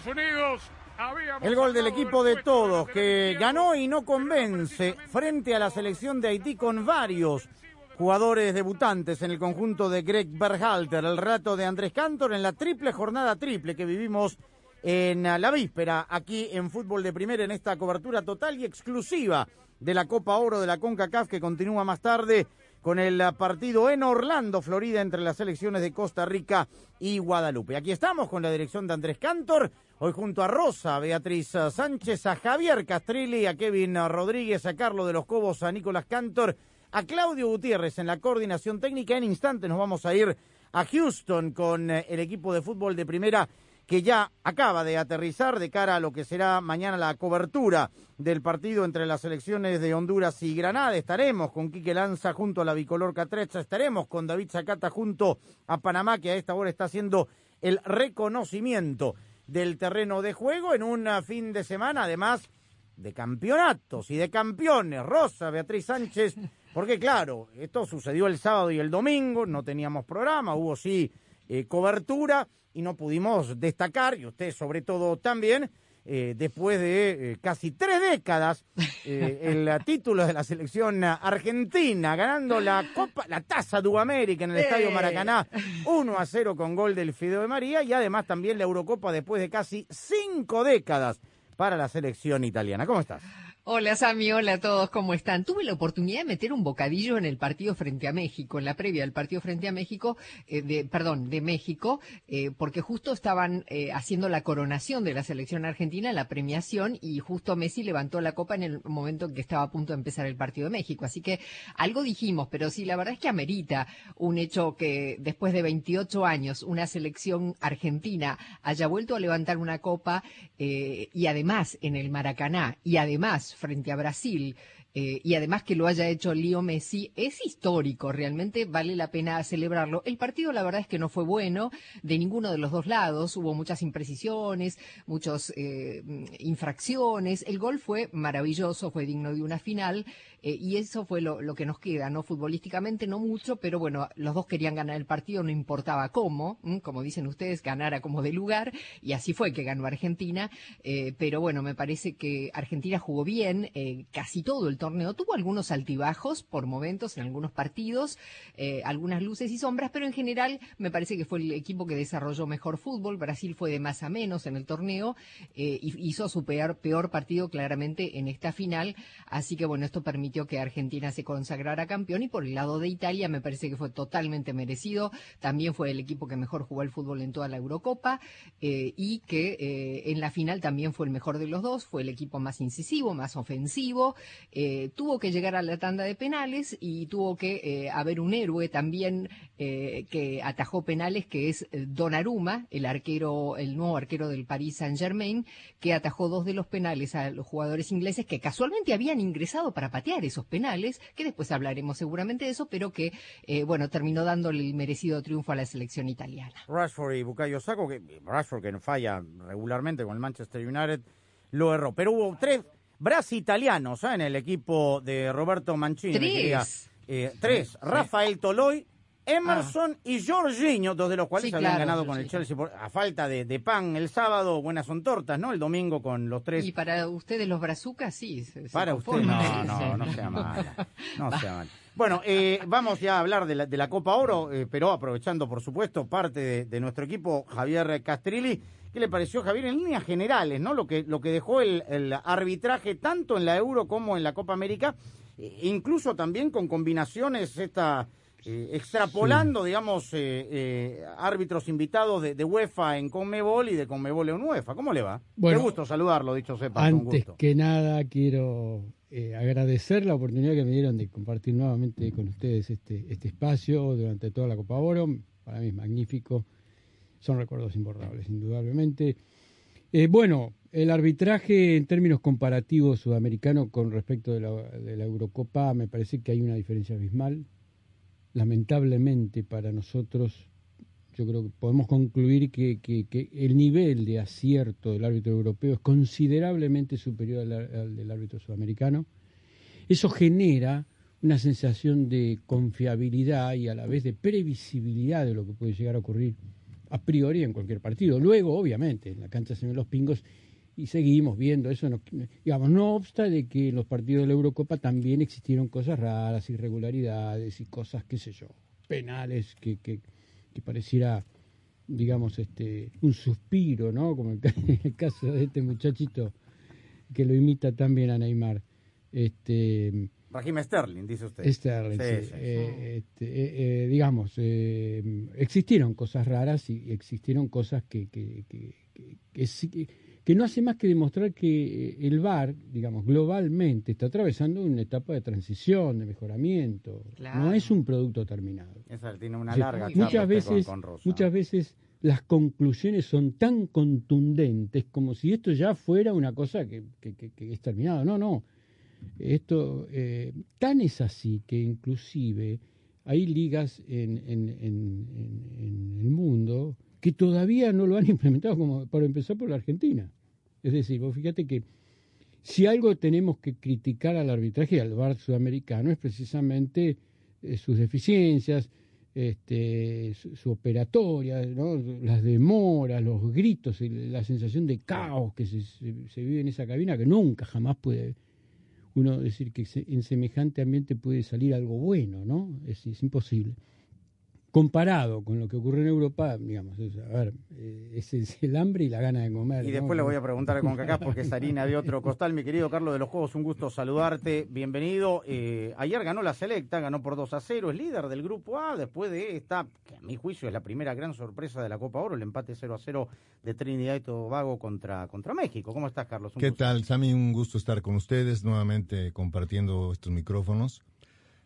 Estados Unidos. Habíamos El gol del equipo de todos, que ganó y no convence frente a la selección de Haití con varios jugadores debutantes en el conjunto de Greg Berhalter, el rato de Andrés Cantor en la triple jornada triple que vivimos en la víspera aquí en Fútbol de Primera en esta cobertura total y exclusiva de la Copa Oro de la CONCACAF que continúa más tarde con el partido en Orlando, Florida, entre las selecciones de Costa Rica y Guadalupe. Aquí estamos con la dirección de Andrés Cantor, hoy junto a Rosa, a Beatriz eh, Sánchez, a Javier Castrilli, a Kevin eh, Rodríguez, a Carlos de los Cobos, a Nicolás Cantor, a Claudio Gutiérrez en la coordinación técnica. En instantes nos vamos a ir a Houston con eh, el equipo de fútbol de primera que ya acaba de aterrizar de cara a lo que será mañana la cobertura del partido entre las selecciones de Honduras y Granada. Estaremos con Quique Lanza junto a la bicolor Catrecha, estaremos con David Zacata junto a Panamá, que a esta hora está haciendo el reconocimiento del terreno de juego en un fin de semana, además de campeonatos y de campeones. Rosa, Beatriz Sánchez, porque claro, esto sucedió el sábado y el domingo, no teníamos programa, hubo sí eh, cobertura y no pudimos destacar, y usted sobre todo también, eh, después de eh, casi tres décadas, eh, el título de la selección argentina, ganando la Copa, la Taza América en el Estadio Maracaná, 1 a 0 con gol del Fideo de María, y además también la Eurocopa después de casi cinco décadas para la selección italiana. ¿Cómo estás? Hola Sami, hola a todos, ¿cómo están? Tuve la oportunidad de meter un bocadillo en el partido frente a México, en la previa del partido frente a México, eh, de, perdón, de México, eh, porque justo estaban eh, haciendo la coronación de la selección argentina, la premiación, y justo Messi levantó la copa en el momento en que estaba a punto de empezar el partido de México. Así que algo dijimos, pero sí, la verdad es que amerita un hecho que después de 28 años una selección argentina haya vuelto a levantar una copa eh, y además en el Maracaná y además frente a Brasil eh, y además que lo haya hecho Leo Messi es histórico, realmente vale la pena celebrarlo. El partido la verdad es que no fue bueno de ninguno de los dos lados, hubo muchas imprecisiones, muchas eh, infracciones, el gol fue maravilloso, fue digno de una final eh, y eso fue lo, lo que nos queda, ¿no? Futbolísticamente no mucho, pero bueno, los dos querían ganar el partido, no importaba cómo, como dicen ustedes, ganara como de lugar y así fue que ganó Argentina, eh, pero bueno, me parece que Argentina jugó bien eh, casi todo el torneo, tuvo algunos altibajos por momentos en algunos partidos, algunas luces y sombras, pero en general me parece que fue el equipo que desarrolló mejor fútbol, Brasil fue de más a menos en el torneo y hizo su peor, peor partido claramente en esta final, así que bueno, esto permitió que Argentina se consagrara campeón y por el lado de Italia me parece que fue totalmente merecido, también fue el equipo que mejor jugó el fútbol en toda la Eurocopa eh, y que eh, en la final también fue el mejor de los dos, fue el equipo más incisivo, más ofensivo, eh, tuvo que llegar a la tanda de penales y tuvo que eh, haber un héroe también eh, que atajó penales, que es eh, Donnarumma, el arquero, el nuevo arquero del Paris Saint Germain, que atajó dos de los penales a los jugadores ingleses que casualmente habían ingresado para patear esos penales, que después hablaremos seguramente de eso, pero que, eh, bueno, terminó dándole el merecido triunfo a la selección italiana. Rashford y Bukayo Sako, que Rashford que no falla regularmente con el Manchester United, lo erró. Pero hubo tres brasitalianos ¿eh? en el equipo de Roberto Mancini. Tres. eh, tres, Rafael Toloy, Emerson y Jorginho, dos de los cuales Sí, habían claro, ganado con el. Chelsea por- a falta de, de pan el sábado, buenas son tortas, ¿no? El domingo con los tres. Y para ustedes los brazucas, sí. se- se Para usted, no, no, no sea mala. No sea mala. Bueno, eh, vamos ya a hablar de la, de la Copa Oro, eh, pero aprovechando, por supuesto, parte de, de nuestro equipo, Javier Castrilli. ¿Qué le pareció, Javier, en líneas generales, ¿no? Lo que, lo que dejó el, el arbitraje tanto en la Euro como en la Copa América, eh, incluso también con combinaciones esta. Eh, extrapolando, digamos, eh, eh, árbitros invitados de, de UEFA en Conmebol y de Conmebol en UEFA. ¿Cómo le va? Bueno, Qué gusto saludarlo, dicho sepa. Antes gusto. que nada, quiero eh, agradecer la oportunidad que me dieron de compartir nuevamente con ustedes este, este espacio durante toda la Copa Oro. Para mí es magnífico. Son recuerdos imborrables, indudablemente. Eh, bueno, el arbitraje en términos comparativos sudamericano con respecto de la, de la Eurocopa me parece que hay una diferencia abismal. Lamentablemente para nosotros, yo creo que podemos concluir que, el nivel de acierto del árbitro europeo es considerablemente superior al, al del árbitro sudamericano. Eso genera una sensación de confiabilidad y a la vez de previsibilidad de lo que puede llegar a ocurrir a priori en cualquier partido. Luego, obviamente, en la cancha se ven los pingos y seguimos viendo eso. No, digamos, no obsta de que en los partidos de la Eurocopa también existieron cosas raras, irregularidades y cosas, qué sé yo, penales que, que, que pareciera, digamos, este un suspiro, ¿no? Como el, ca- el caso de este muchachito que lo imita también a Neymar. Este, Raheem Sterling, dice usted. Sterling, Sí, sí. sí. Eh, este, eh, eh, digamos, eh, existieron cosas raras y existieron cosas que, que, que, que- que no hace más que demostrar que eh, el VAR, digamos, globalmente está atravesando una etapa de transición, de mejoramiento. Claro. No es un producto terminado. Esa tiene una Sí, larga charla muchas usted veces, con, con Rosa. muchas veces las conclusiones son tan contundentes como si esto ya fuera una cosa que, que, que- que es terminado. No, no. Esto eh, tan es así que inclusive hay ligas en, en, en- en- en el mundo que todavía no lo han implementado, como para empezar por la Argentina. Es decir, vos fíjate que si algo tenemos que criticar al arbitraje y al VAR sudamericano es precisamente eh, sus deficiencias, este, su, operatoria, ¿no? las demoras, los gritos, el- la sensación de caos que se vive en esa cabina, que nunca jamás puede uno decir que se- en semejante ambiente puede salir algo bueno, ¿no? Es, es imposible. Comparado con lo que ocurre en Europa, digamos, es, a ver, eh, es, es el hambre y la gana de comer. Y ¿no? después le voy a preguntar a Concacaf porque es harina de otro costal. Mi querido Carlos de los Juegos, un gusto saludarte. Bienvenido. Eh, ayer ganó la Selecta, ganó por 2 a 0, es líder del Grupo A. Después de esta, que a mi juicio es la primera gran sorpresa de la Copa Oro, el empate 0 a 0 de Trinidad y Tobago contra, contra México. ¿Cómo estás, Carlos? Un ¿Qué gusto. tal, Sammy? Un gusto estar con ustedes nuevamente compartiendo estos micrófonos.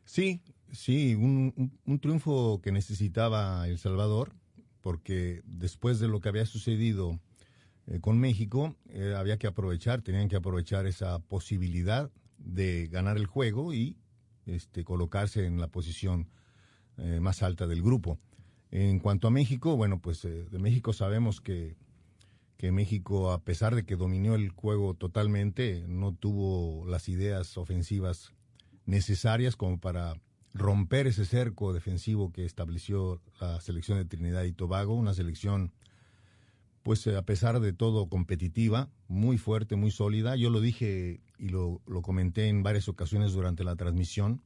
Sí, sí, un, un- un triunfo que necesitaba El Salvador, porque después de lo que había sucedido eh, con México, eh, había que aprovechar, tenían que aprovechar esa posibilidad de ganar el juego y este, colocarse en la posición eh, más alta del grupo. En cuanto a México, bueno, pues de México sabemos que que México, a pesar de que dominó el juego totalmente, no tuvo las ideas ofensivas necesarias como para romper ese cerco defensivo que estableció la selección de Trinidad y Tobago, una selección, pues eh, a pesar de todo, competitiva, muy fuerte, muy sólida. Yo lo dije y lo, lo comenté en varias ocasiones durante la transmisión,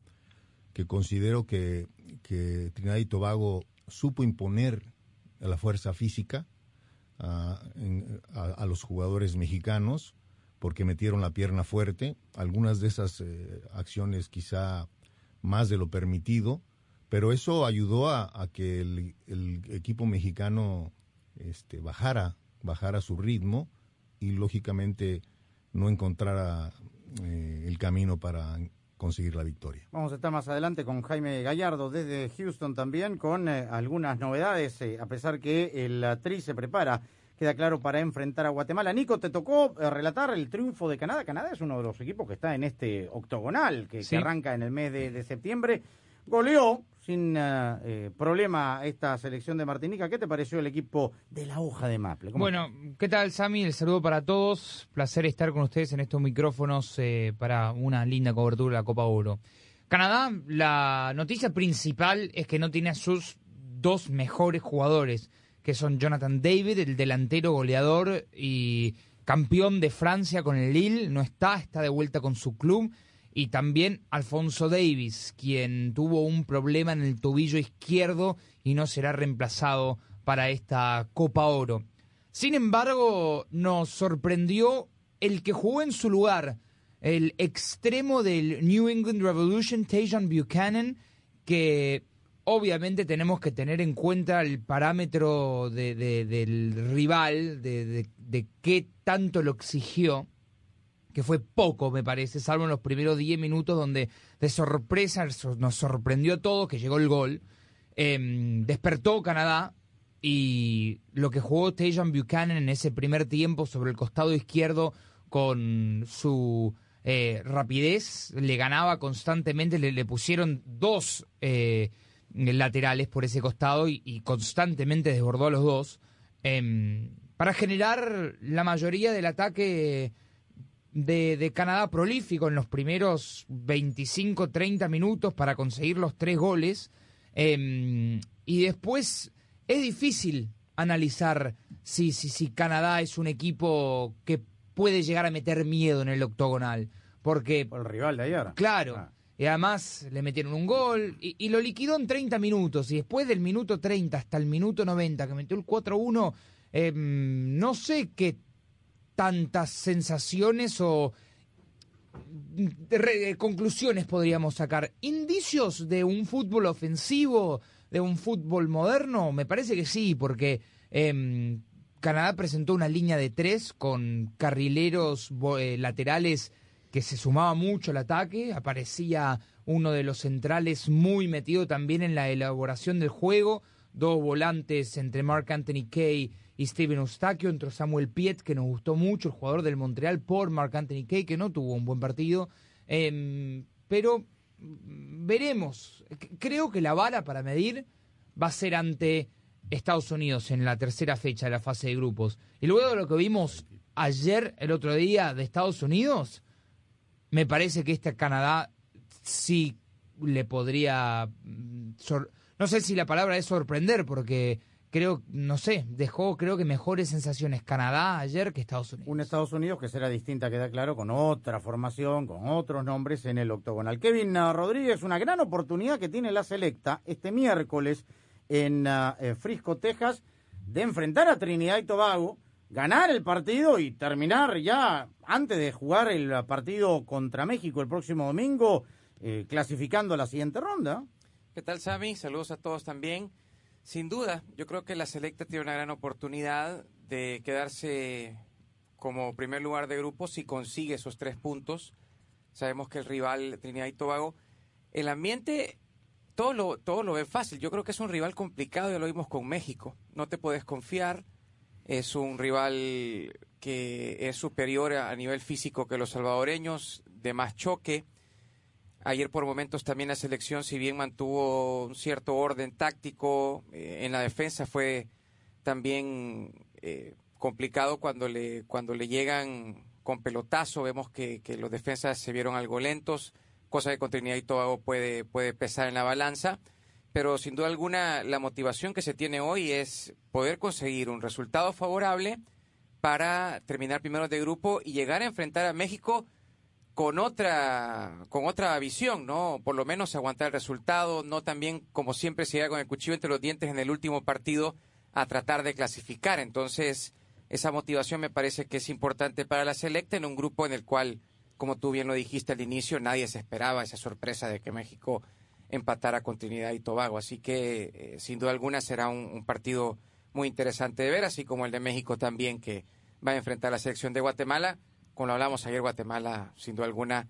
que considero que, Trinidad y Tobago supo imponer la fuerza física, a- a los jugadores mexicanos porque metieron la pierna fuerte. Algunas de esas eh, acciones quizá más de lo permitido, pero eso ayudó a, que el, el equipo mexicano este, bajara, bajara su ritmo y lógicamente no encontrara eh, el camino para conseguir la victoria. Vamos a estar más adelante con Jaime Gallardo desde Houston también con eh, algunas novedades, eh, a pesar que el Tri se prepara, queda claro, para enfrentar a Guatemala. Nico, te tocó eh, relatar el triunfo de Canadá. Canadá es uno de los equipos que está en este octogonal, que, arranca en el mes de, de septiembre. Goleó sin eh, eh, problema esta selección de Martinica. ¿Qué te pareció el equipo de la hoja de Maple? ¿Cómo Bueno, ¿qué tal, Sami? El saludo para todos. Placer estar con ustedes en estos micrófonos eh, para una linda cobertura de la Copa Oro. Canadá, la noticia principal es que no tiene a sus dos mejores jugadores, que son Jonathan David, el delantero goleador y campeón de Francia con el Lille, no está, está de vuelta con su club, y también Alfonso Davis, quien tuvo un problema en el tobillo izquierdo y no será reemplazado para esta Copa Oro. Sin embargo, nos sorprendió el que jugó en su lugar, el extremo del New England Revolution, Tajan Buchanan, que obviamente tenemos que tener en cuenta el parámetro del rival, de, de, qué tanto lo exigió, que fue poco, me parece, salvo en los primeros 10 minutos donde de sorpresa nos sorprendió todo que llegó el gol. Em, despertó Canadá y lo que jugó Tajan Buchanan en ese primer tiempo sobre el costado izquierdo con su eh, rapidez, le ganaba constantemente, le, pusieron dos eh, laterales por ese costado y, constantemente desbordó a los dos, em, para generar la mayoría del ataque de, Canadá prolífico en los primeros 25-30 minutos para conseguir los tres goles. Em, y después es difícil analizar si, si, si Canadá es un equipo que puede llegar a meter miedo en el octogonal. Porque. Por el rival de ayer. Claro. Ah. Y además le metieron un gol y, lo liquidó en 30 minutos. Y después del minuto 30 hasta el minuto 90, que metió el 4-1, em, no sé qué tantas sensaciones o conclusiones podríamos sacar. ¿Indicios de un fútbol ofensivo, de un fútbol moderno? Me parece que sí, porque em, Canadá presentó una línea de tres con carrileros eh, laterales que se sumaba mucho al ataque. Aparecía uno de los centrales muy metido también en la elaboración del juego. Dos volantes entre Mark Anthony Kay y Steven Eustaquio. Entró Samuel Piet, que nos gustó mucho, el jugador del Montreal, por Mark Anthony Kay, que no tuvo un buen partido. Em, pero veremos. Creo que la bala para medir va a ser ante Estados Unidos en la tercera fecha de la fase de grupos. Y luego de lo que vimos ayer, el otro día, de Estados Unidos, me parece que este Canadá sí le podría... Mm, no sé si la palabra es sorprender, porque creo, no sé, dejó creo que mejores sensaciones Canadá ayer que Estados Unidos. Un Estados Unidos que será distinta, queda claro, con otra formación, con otros nombres en el octogonal. Kevin Rodríguez, una gran oportunidad que tiene la selecta este miércoles en ah, eh, Frisco, Texas, de enfrentar a Trinidad y Tobago, ganar el partido y terminar ya antes de jugar el partido contra México el próximo domingo, eh, clasificando la siguiente ronda. ¿Qué tal, Sami? Saludos a todos también. Sin duda, yo creo que la selecta tiene una gran oportunidad de quedarse como primer lugar de grupo si consigue esos tres puntos. Sabemos que el rival Trinidad y Tobago, el ambiente todo lo, todo lo ve fácil. Yo creo que es un rival complicado, ya lo vimos con México. No te puedes confiar. Es un rival que es superior a, nivel físico que los salvadoreños, de más choque. Ayer por momentos también la selección, si bien mantuvo un cierto orden táctico, eh, en la defensa fue también eh, complicado cuando le, cuando le llegan con pelotazo. Vemos que, que los defensas se vieron algo lentos cosa que con Trinidad y Tobago puede, puede pesar en la balanza. Pero sin duda alguna, la motivación que se tiene hoy es poder conseguir un resultado favorable para terminar primero de grupo y llegar a enfrentar a México con otra con otra visión, ¿no? Por lo menos aguantar el resultado, no también como siempre se llega con el cuchillo entre los dientes en el último partido a tratar de clasificar. Entonces, esa motivación me parece que es importante para la selecta en un grupo en el cual como tú bien lo dijiste al inicio, nadie se esperaba esa sorpresa de que México empatara con Trinidad y Tobago. Así que, eh, sin duda alguna, será un, partido muy interesante de ver, así como el de México también, que va a enfrentar a la selección de Guatemala. Como lo hablamos ayer, Guatemala, sin duda alguna,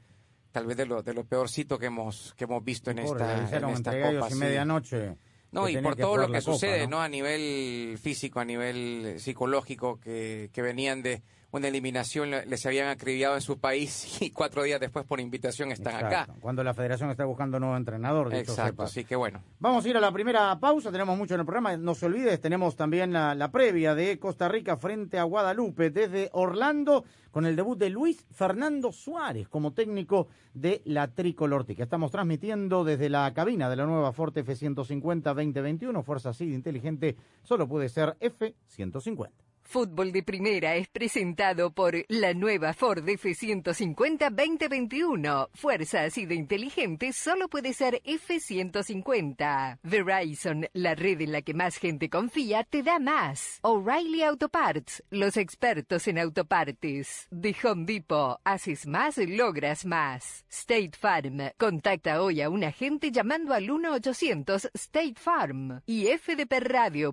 tal vez de lo, de lo peorcito que hemos, que hemos visto en esta, en esta Copa. Y medianoche. No, y por todo lo que sucede, ¿no? A nivel físico, a nivel psicológico, que, que venían de una eliminación le- les habían acribillado en su país y cuatro días después por invitación están Exacto, acá. Cuando la federación está buscando nuevo entrenador. dicho Exacto, así que bueno. Vamos a ir a la primera pausa, tenemos mucho en el programa, no se olvides, tenemos también la, la previa de Costa Rica frente a Guadalupe desde Orlando con el debut de Luis Fernando Suárez como técnico de la Tricolor Tica. Estamos transmitiendo desde la cabina de la nueva Ford F-150 2021, fuerza así de inteligente, solo puede ser F-150. Fútbol de Primera es presentado por la nueva Ford F-150 2021. Fuerza así de inteligente solo puede ser F-150. Verizon, la red en la que más gente confía, te da más. O'Reilly Auto Parts, los expertos en autopartes. De Home Depot, haces más, logras más. State Farm, contacta hoy a un agente llamando al 1-800 State Farm y fdpradio.com.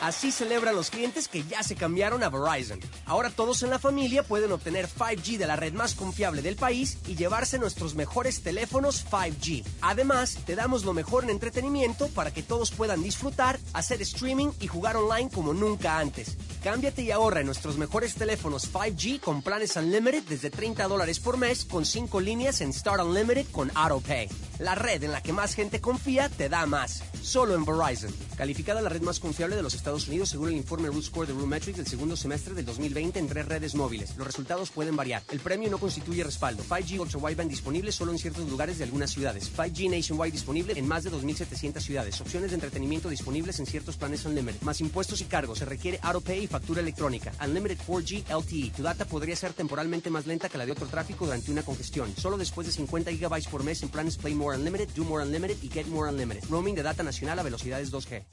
Así celebran los clientes que ya se cambiaron a Verizon. Ahora todos en la familia pueden obtener 5G de la red más confiable del país y llevarse nuestros mejores teléfonos 5G. Además, te damos lo mejor en entretenimiento para que todos puedan disfrutar, hacer streaming y jugar online como nunca antes. Cámbiate y ahorra en nuestros mejores teléfonos 5G con planes Unlimited desde 30 dólares por mes con 5 líneas en Start Unlimited con AutoPay. La red en la que más gente confía te da más. Solo en Verizon. Calificada la red más confiable de los Estados Unidos según el informe Root Score de Metrics del segundo semestre del 2020 en tres redes móviles. Los resultados pueden variar. El premio no constituye respaldo. 5G Ultra Wideband disponible solo en ciertos lugares de algunas ciudades. 5G Nationwide disponible en más de 2.700 ciudades. Opciones de entretenimiento disponibles en ciertos planes Unlimited. Más impuestos y cargos. Se requiere AutoPay y factura electrónica. Unlimited 4G LTE. Tu data podría ser temporalmente más lenta que la de otro tráfico durante una congestión. Solo después de 50 GB por mes en planes Play More Unlimited, Do More Unlimited y Get More Unlimited. Roaming de data nacional a velocidades 2G.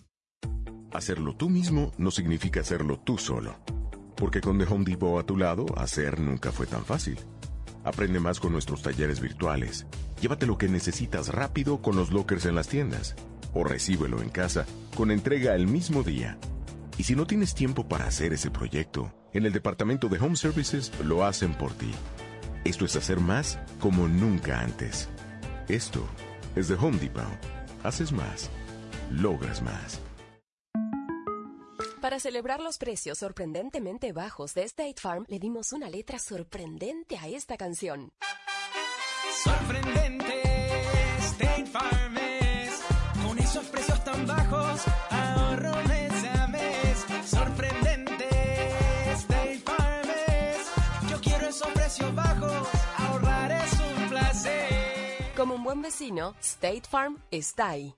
Hacerlo tú mismo no significa hacerlo tú solo. Porque con The Home Depot a tu lado, hacer nunca fue tan fácil. Aprende más con nuestros talleres virtuales. Llévate lo que necesitas rápido con los lockers en las tiendas. O recíbelo en casa con entrega el mismo día. Y si no tienes tiempo para hacer ese proyecto, en el departamento de Home Services lo hacen por ti. Esto es hacer más como nunca antes. Esto es The Home Depot. Haces más. Logras más. Para celebrar los precios sorprendentemente bajos de State Farm, le dimos una letra sorprendente a esta canción. Sorprendente, State Farm es. Con esos precios Como un buen vecino, State Farm está ahí.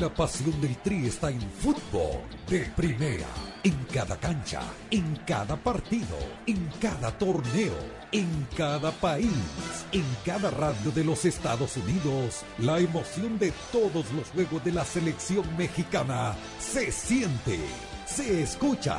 La pasión del Tri está en fútbol de primera. En cada cancha, en cada partido, en cada torneo, en cada país, en cada radio de los Estados Unidos. La emoción de todos los juegos de la selección mexicana se siente, se escucha,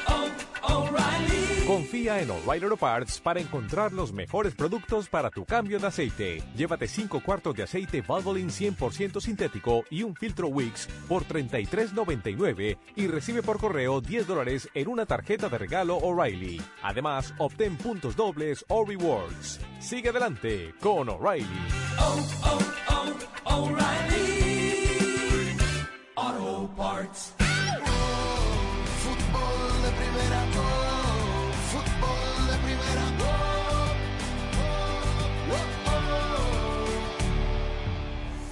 Confía en O'Reilly Auto Parts para encontrar los mejores productos para tu cambio de aceite. Llévate 5 cuartos de aceite Valvoline 100% sintético y un filtro Wix por $33.99 y recibe por correo 10 dólares en una tarjeta de regalo O'Reilly. Además, obtén puntos dobles o rewards. Sigue adelante con O'Reilly. Auto Parts. Fútbol de primera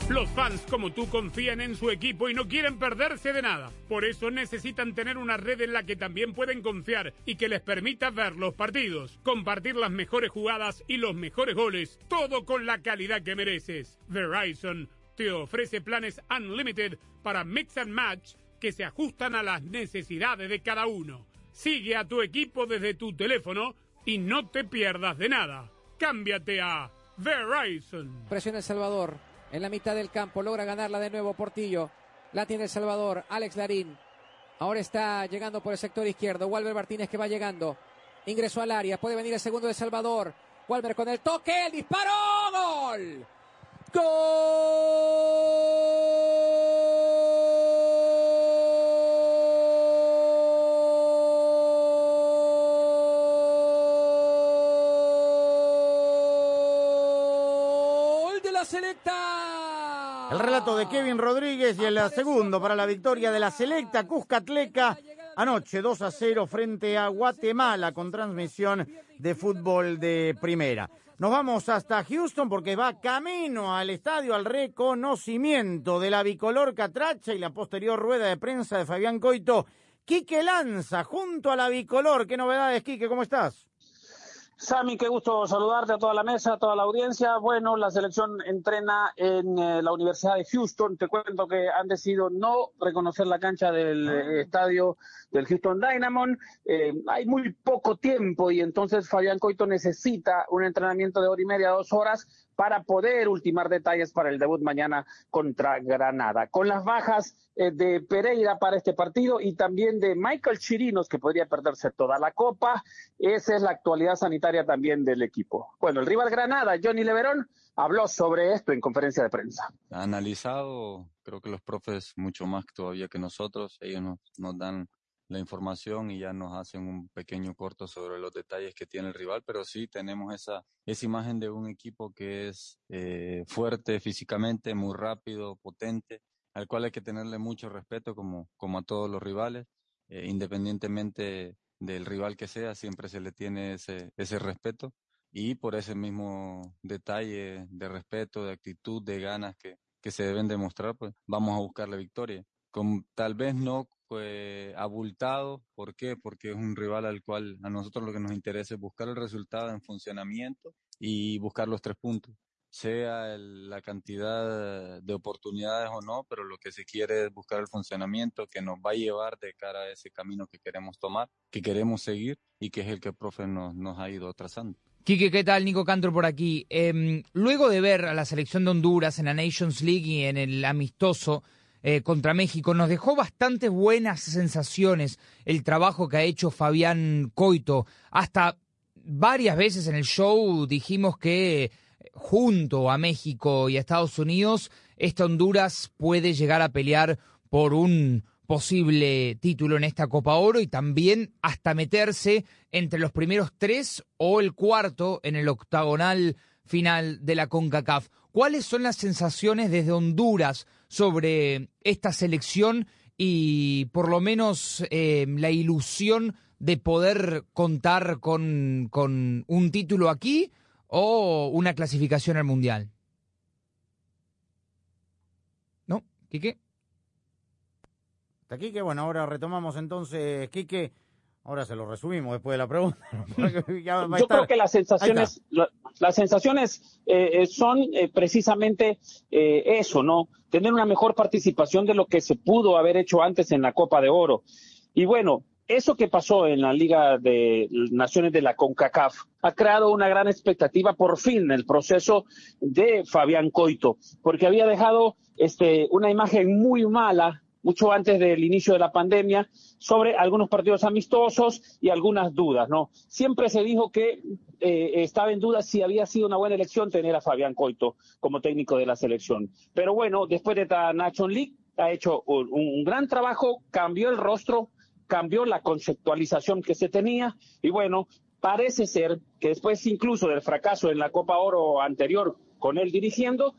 Los fans como tú confían en su equipo y no quieren perderse de nada. Por eso necesitan tener una red en la que también pueden confiar y que les permita ver los partidos, compartir las mejores jugadas y los mejores goles, todo con la calidad que mereces. Verizon te ofrece planes unlimited para mix and match que se ajustan a las necesidades de cada uno. Sigue a tu equipo desde tu teléfono y no te pierdas de nada. Cámbiate a Verizon. Presiona El Salvador en la mitad del campo. Logra ganarla de nuevo Portillo. La tiene El Salvador. Alex Larín. Ahora está llegando por el sector izquierdo. Walver Martínez que va llegando. Ingresó al área. Puede venir el segundo de Salvador. Walver con el toque. El disparo. Gol. Gol selecta. El relato de Kevin Rodríguez y el segundo para la victoria de la selecta Cuscatleca anoche 2 a 0 frente a Guatemala con transmisión de fútbol de primera. Nos vamos hasta Houston porque va camino al estadio al reconocimiento de la bicolor catracha y la posterior rueda de prensa de Fabián Coito. Quique Lanza junto a la bicolor. ¿Qué novedades, Quique? ¿Cómo estás? Sami, qué gusto saludarte a toda la mesa, a toda la audiencia. Bueno, la selección entrena en eh, la Universidad de Houston. Te cuento que han decidido no reconocer la cancha del eh, estadio del Houston Dynamo. Eh, hay muy poco tiempo y entonces Fabián Coito necesita un entrenamiento de hora y media, dos horas para poder ultimar detalles para el debut mañana contra Granada. Con las bajas eh, de Pereira para este partido y también de Michael Chirinos, que podría perderse toda la copa, esa es la actualidad sanitaria también del equipo. Bueno, el rival Granada, Johnny Leverón, habló sobre esto en conferencia de prensa. Analizado, creo que los profes mucho más todavía que nosotros, ellos nos dan la información y ya nos hacen un pequeño corto sobre los detalles que tiene el rival, pero sí tenemos esa, esa imagen de un equipo que es eh, fuerte físicamente, muy rápido, potente, al cual hay que tenerle mucho respeto como, como a todos los rivales, eh, independientemente del rival que sea, siempre se le tiene ese, ese respeto y por ese mismo detalle de respeto, de actitud, de ganas que, que se deben demostrar, pues vamos a buscar la victoria. Con, tal vez no abultado. ¿Por qué? Porque es un rival al cual a nosotros lo que nos interesa es buscar el resultado en funcionamiento y buscar los tres puntos. Sea la cantidad de oportunidades o no, pero lo que se quiere es buscar el funcionamiento que nos va a llevar de cara a ese camino que queremos tomar, que queremos seguir y que es el que el profe nos, ha ido trazando. Quique, ¿qué tal? Nico Cantro por aquí. Eh, luego de ver a la selección de Honduras en la Nations League y en el amistoso, eh, contra México. Nos dejó bastante buenas sensaciones el trabajo que ha hecho Fabián Coito. Hasta varias veces en el show dijimos que junto a México y a Estados Unidos, esta Honduras puede llegar a pelear por un posible título en esta Copa Oro y también hasta meterse entre los primeros tres o el cuarto en el octagonal final de la CONCACAF. ¿Cuáles son las sensaciones desde Honduras sobre esta selección y por lo menos eh, la ilusión de poder contar con, con un título aquí o una clasificación al Mundial? ¿No? ¿Quique? Hasta Quique, bueno, ahora retomamos entonces, Quique. Ahora se lo resumimos después de la pregunta. Yo creo que las sensaciones, la, las sensaciones eh, son eh, precisamente eh, eso, ¿no? Tener una mejor participación de lo que se pudo haber hecho antes en la Copa de Oro. Y bueno, eso que pasó en la Liga de Naciones de la CONCACAF ha creado una gran expectativa por fin en el proceso de Fabián Coito, porque había dejado este, una imagen muy mala mucho antes del inicio de la pandemia, sobre algunos partidos amistosos y algunas dudas, ¿no? Siempre se dijo que eh, estaba en duda si había sido una buena elección tener a Fabián Coito como técnico de la selección. Pero bueno, después de la Nation League ha hecho un gran trabajo, cambió el rostro, cambió la conceptualización que se tenía y bueno, parece ser que después incluso del fracaso en la Copa Oro anterior con él dirigiendo,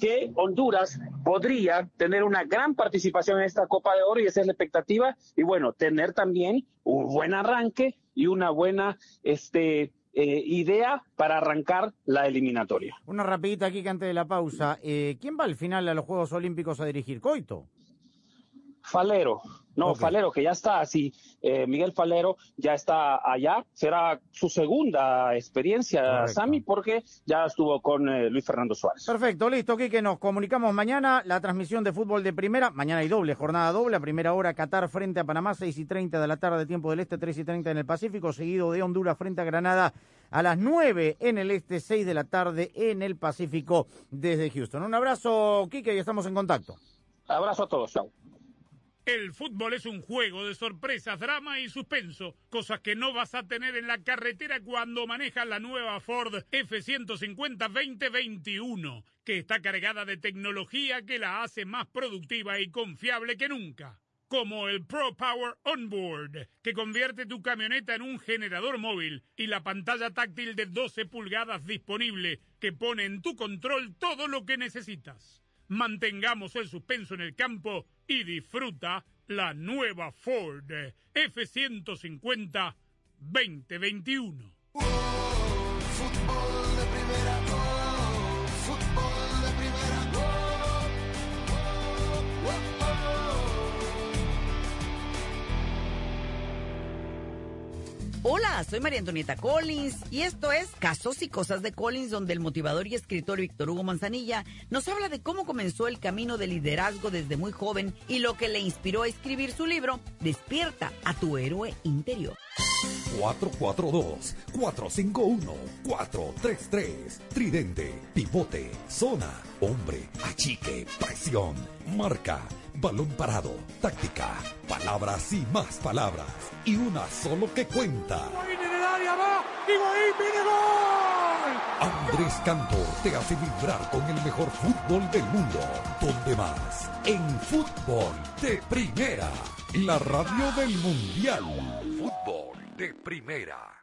que Honduras podría tener una gran participación en esta Copa de Oro y esa es la expectativa y bueno, tener también un buen arranque y una buena este eh, idea para arrancar la eliminatoria. Una rapidita aquí que antes de la pausa. Eh, ¿Quién va al final a los Juegos Olímpicos a dirigir? ¿Coito? Falero, no, Falero, que ya está así. Eh, Miguel Falero ya está allá. Será su segunda experiencia, Correcto. Sami, porque ya estuvo con eh, Luis Fernando Suárez. Perfecto, listo, Quique, nos comunicamos mañana. La transmisión de fútbol de primera, mañana hay doble, jornada doble, a primera hora Qatar frente a Panamá, 6 y 30 de la tarde, tiempo del Este, 3 y 30 en el Pacífico, seguido de Honduras frente a Granada a las 9 en el Este, 6 de la tarde en el Pacífico desde Houston. Un abrazo, Quique, y estamos en contacto. Abrazo a todos, chao. El fútbol es un juego de sorpresas, drama y suspenso, cosas que no vas a tener en la carretera cuando manejas la nueva Ford F150 2021, que está cargada de tecnología que la hace más productiva y confiable que nunca. Como el Pro Power Onboard, que convierte tu camioneta en un generador móvil, y la pantalla táctil de 12 pulgadas disponible, que pone en tu control todo lo que necesitas. Mantengamos el suspenso en el campo y disfruta la nueva Ford F150 2021. Hola, soy María Antonieta Collins y esto es Casos y Cosas de Collins, donde el motivador y escritor Víctor Hugo Manzanilla nos habla de cómo comenzó el camino de liderazgo desde muy joven y lo que le inspiró a escribir su libro Despierta a tu héroe interior. 442-451-433. Tridente, pivote, zona, hombre, achique, presión, marca, balón parado, táctica, palabras y más palabras. Y una solo que cuenta. Andrés Cantor te hace vibrar con el mejor fútbol del mundo. ¿Dónde más? En fútbol de primera. La radio del mundial. Fútbol de primera.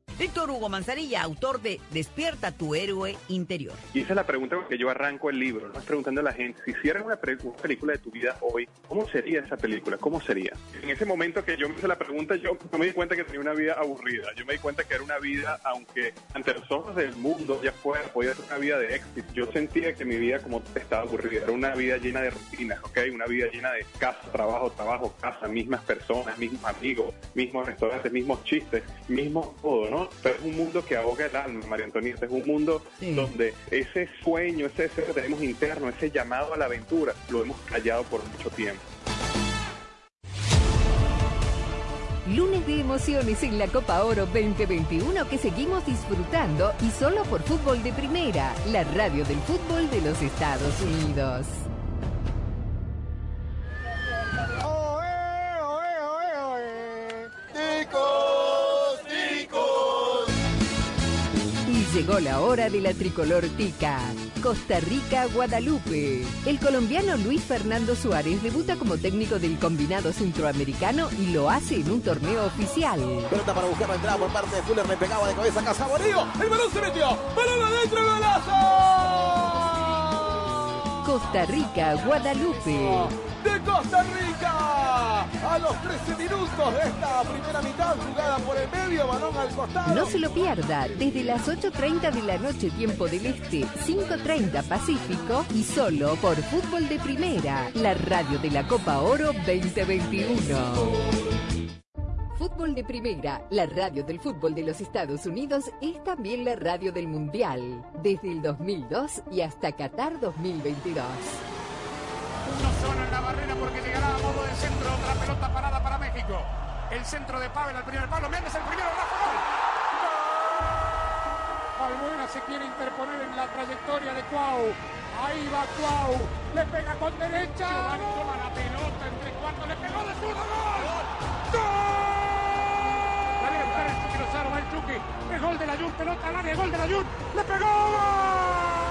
Víctor Hugo Manzanilla, autor de Despierta tu héroe interior. Y esa es la pregunta con que yo arranco el libro, ¿no? preguntando a la gente, si hicieran una, película de tu vida hoy, ¿cómo sería esa película? ¿Cómo sería? En ese momento que yo me hice la pregunta, yo no me di cuenta que tenía una vida aburrida. Yo me di cuenta que era una vida, aunque ante los ojos del mundo ya fuera, podía ser una vida de éxito. Yo sentía que mi vida como estaba aburrida. Era una vida llena de rutinas, ¿ok? Una vida llena de casa, trabajo, trabajo, casa, mismas personas, mismos amigos, mismos restaurantes, mismos chistes, mismo todo, ¿no? Pero es un mundo que ahoga el alma, María Antonieta. Es un mundo donde ese sueño, ese deseo que tenemos interno, ese llamado a la aventura, lo hemos callado por mucho tiempo. Lunes de emociones en la Copa Oro 2021 que seguimos disfrutando y solo por Fútbol de Primera, la radio del fútbol de los Estados Unidos. Llegó la hora de la tricolor tica. Costa Rica, Guadalupe. El colombiano Luis Fernando Suárez debuta como técnico del combinado centroamericano y lo hace en un torneo oficial. Pelota para buscar la entrada por parte de Fuller, le pegaba de cabeza a Casaborío. El balón se metió. Balón adentro, golazo. Costa Rica, Guadalupe. De Costa Rica. A los 13 minutos de esta primera mitad, jugada por el medio, balón al costado. No se lo pierda, desde las 8.30 de la noche, tiempo del Este, 5.30 Pacífico y solo por Fútbol de Primera, la radio de la Copa Oro 2021. Fútbol de Primera, la radio del fútbol de los Estados Unidos, es también la radio del Mundial, desde el 2002 y hasta Qatar 2022. Uno solo en la barrera porque llegará a modo de centro. Otra pelota parada para México. El centro de Pavel al primer palo. Méndez el primero. Rafa, gol. Albuena se quiere interponer en la trayectoria de Cuau. Ahí va Cuau. Le pega con derecha. Giovanni toma la pelota entre cuartos. Le pegó de zurdo. ¡Gol! ¡Gol! tercero, va el Chucky. Es gol de la Jun, pelota al área, gol de la Jun. ¡Le pegó!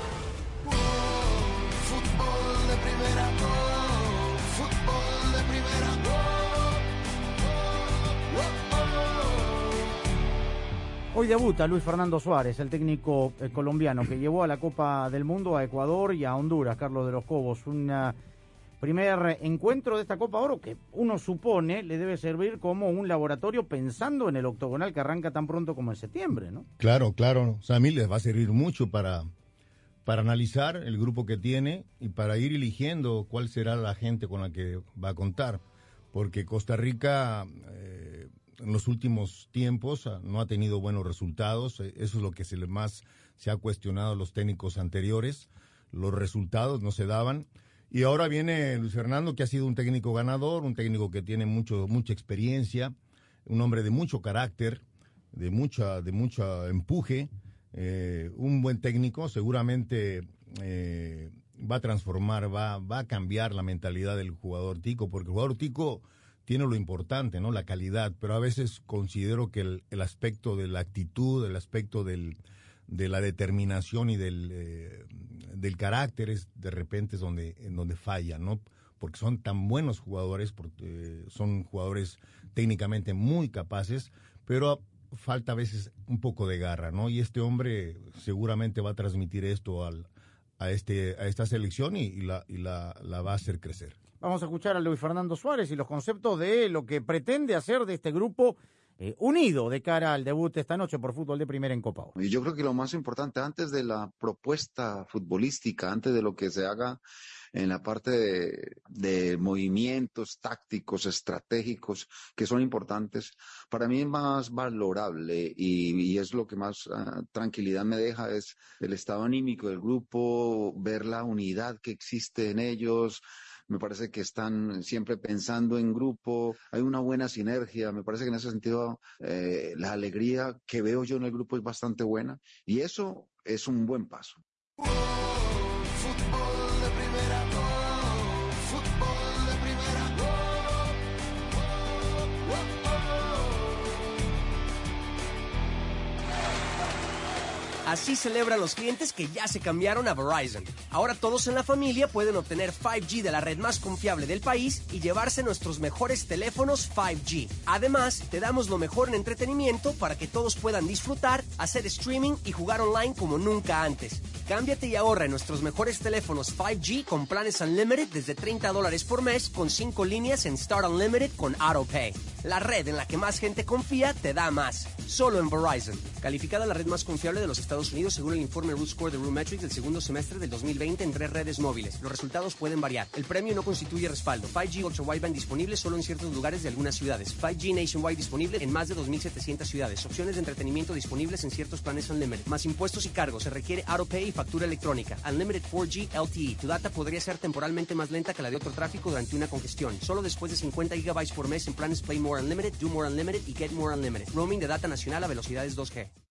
Hoy debuta Luis Fernando Suárez, el técnico eh, colombiano que llevó a la Copa del Mundo a Ecuador y a Honduras, Carlos de los Cobos. Un ah, primer encuentro de esta Copa Oro que uno supone le debe servir como un laboratorio pensando en el octogonal que arranca tan pronto como en septiembre, ¿no? Claro, claro. Mí les va a servir mucho para, para analizar el grupo que tiene y para ir eligiendo cuál será la gente con la que va a contar. Porque Costa Rica eh, en los últimos tiempos ah, no ha tenido buenos resultados. Eh, Eso es lo que se le más se ha cuestionado a los técnicos anteriores. Los resultados no se daban. Y ahora viene Luis Fernando, que ha sido un técnico ganador, un técnico que tiene mucho, mucha experiencia, un hombre de mucho carácter, de mucha, de mucho empuje, eh, un buen técnico, seguramente eh, va a transformar, va, va a cambiar la mentalidad del jugador tico, porque el jugador tico tiene lo importante, ¿no? La calidad, pero a veces considero que el, el aspecto de la actitud, el aspecto del, de la determinación y del, eh, del carácter es de repente es donde, en donde falla, ¿no? Porque son tan buenos jugadores, eh, son jugadores técnicamente muy capaces, pero falta a veces un poco de garra, ¿no? Y este hombre seguramente va a transmitir esto al, a, este, a esta selección y, y la, y la, la va a hacer crecer. Vamos a escuchar a Luis Fernando Suárez y los conceptos de lo que pretende hacer de este grupo eh, unido de cara al debut esta noche por fútbol de primera en Copa Oro. Yo creo que lo más importante, antes de la propuesta futbolística, antes de lo que se haga en la parte de, de movimientos tácticos, estratégicos, que son importantes, para mí es más valorable y, y es lo que más uh, tranquilidad me deja, es el estado anímico del grupo, ver la unidad que existe en ellos, me parece que están siempre pensando en grupo, hay una buena sinergia, me parece que en ese sentido eh, la alegría que veo yo en el grupo es bastante buena y eso es un buen paso. Así celebran los clientes que ya se cambiaron a Verizon. Ahora todos en la familia pueden obtener 5G de la red más confiable del país y llevarse nuestros mejores teléfonos 5G. Además, te damos lo mejor en entretenimiento para que todos puedan disfrutar, hacer streaming y jugar online como nunca antes. Cámbiate y ahorra en nuestros mejores teléfonos 5G con planes Unlimited desde 30 dólares por mes con 5 líneas en Start Unlimited con AutoPay. La red en la que más gente confía te da más. Solo en Verizon. Calificada la red más confiable de los Estados Unidos según el informe Root Score de Metrics del segundo semestre del 2020 en tres redes móviles. Los resultados pueden variar. El premio no constituye respaldo. 5G Ultra Wideband disponible solo en ciertos lugares de algunas ciudades. 5G Nationwide disponible en más de 2.700 ciudades. Opciones de entretenimiento disponibles en ciertos planes Unlimited. Más impuestos y cargos. Se requiere AutoPay y factura electrónica. Unlimited 4G LTE. Tu data podría ser temporalmente más lenta que la de otro tráfico durante una congestión. Solo después de 50 GB por mes en planes Play More Unlimited, Do More Unlimited y Get More Unlimited. Roaming de data nacional a velocidades 2G.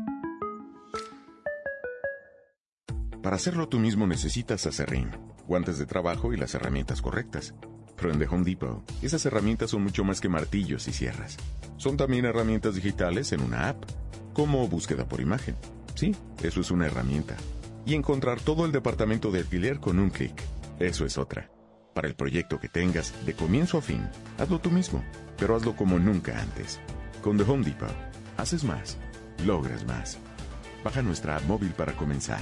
Para hacerlo tú mismo necesitas acerrín, guantes de trabajo y las herramientas correctas. Pero en The Home Depot, esas herramientas son mucho más que martillos y sierras. Son también herramientas digitales en una app, como búsqueda por imagen. Sí, eso es una herramienta. Y encontrar todo el departamento de alquiler con un clic. Eso es otra. Para el proyecto que tengas, de comienzo a fin, hazlo tú mismo, pero hazlo como nunca antes. Con The Home Depot, haces más, logras más. Baja nuestra app móvil para comenzar.